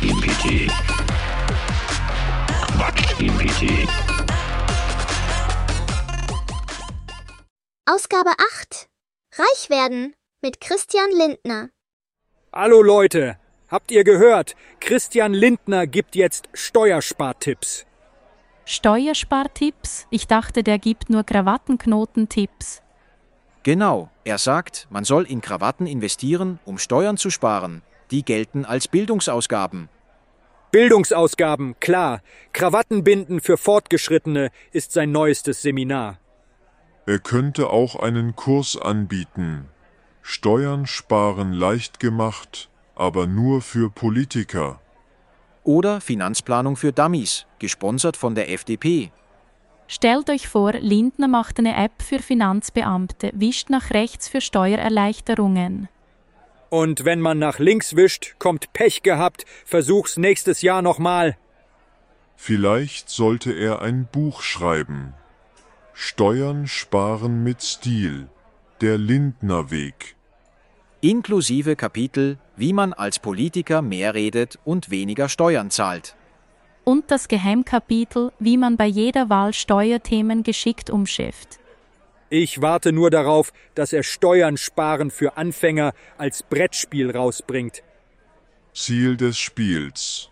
Quatsch GPT. Quatsch GPT. Ausgabe 8. Reich werden mit Christian Lindner. Hallo Leute, habt ihr gehört? Christian Lindner gibt jetzt Steuerspartipps. Steuerspartipps? Ich dachte, der gibt nur Krawattenknotentipps. Genau, er sagt, man soll in Krawatten investieren, um Steuern zu sparen. Die gelten als Bildungsausgaben. Bildungsausgaben, klar. Krawattenbinden für Fortgeschrittene ist sein neuestes Seminar. Er könnte auch einen Kurs anbieten. Steuern sparen leicht gemacht, aber nur für Politiker. Oder Finanzplanung für Dummies, gesponsert von der FDP. Stellt euch vor, Lindner macht eine App für Finanzbeamte, wischt nach rechts für Steuererleichterungen. Und wenn man nach links wischt, kommt Pech gehabt, versuch's nächstes Jahr nochmal. Vielleicht sollte er ein Buch schreiben. Steuern sparen mit Stil. Der Lindnerweg. Inklusive Kapitel, wie man als Politiker mehr redet und weniger Steuern zahlt. Und das Geheimkapitel, wie man bei jeder Wahl Steuerthemen geschickt umschifft. Ich warte nur darauf, dass er Steuern sparen für Anfänger als Brettspiel rausbringt. Ziel des Spiels.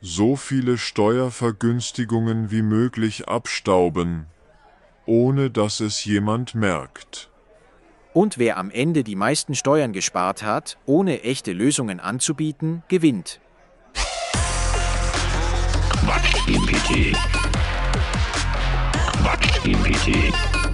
So viele Steuervergünstigungen wie möglich abstauben, ohne dass es jemand merkt. Und wer am Ende die meisten Steuern gespart hat, ohne echte Lösungen anzubieten, gewinnt. Quatsch GPT. Quatsch GPT.